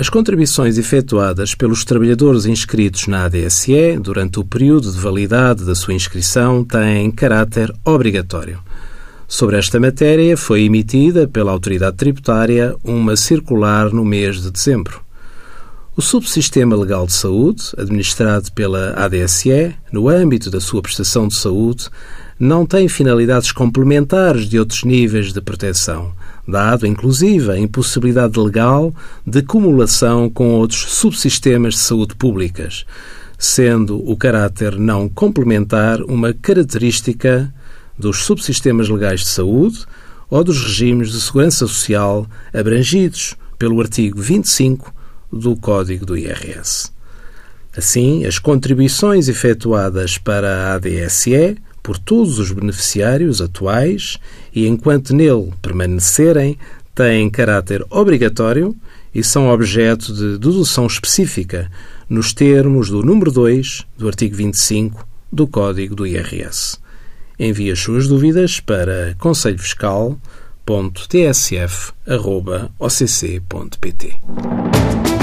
As contribuições efetuadas pelos trabalhadores inscritos na ADSE durante o período de validade da sua inscrição têm caráter obrigatório. Sobre esta matéria foi emitida pela Autoridade Tributária uma circular no mês de dezembro. O Subsistema Legal de Saúde, administrado pela ADSE, no âmbito da sua prestação de saúde, não tem finalidades complementares de outros níveis de proteção, dado inclusive a impossibilidade legal de cumulação com outros subsistemas de saúde públicas, sendo o caráter não complementar uma característica dos subsistemas legais de saúde ou dos regimes de segurança social abrangidos pelo artigo 25 do Código do IRS. Assim, as contribuições efetuadas para a ADSE por todos os beneficiários atuais e enquanto nele permanecerem têm caráter obrigatório e são objeto de dedução específica nos termos do número 2 do artigo 25 do Código do IRS. Envie as suas dúvidas para conselhofiscal.tsf.occ.pt.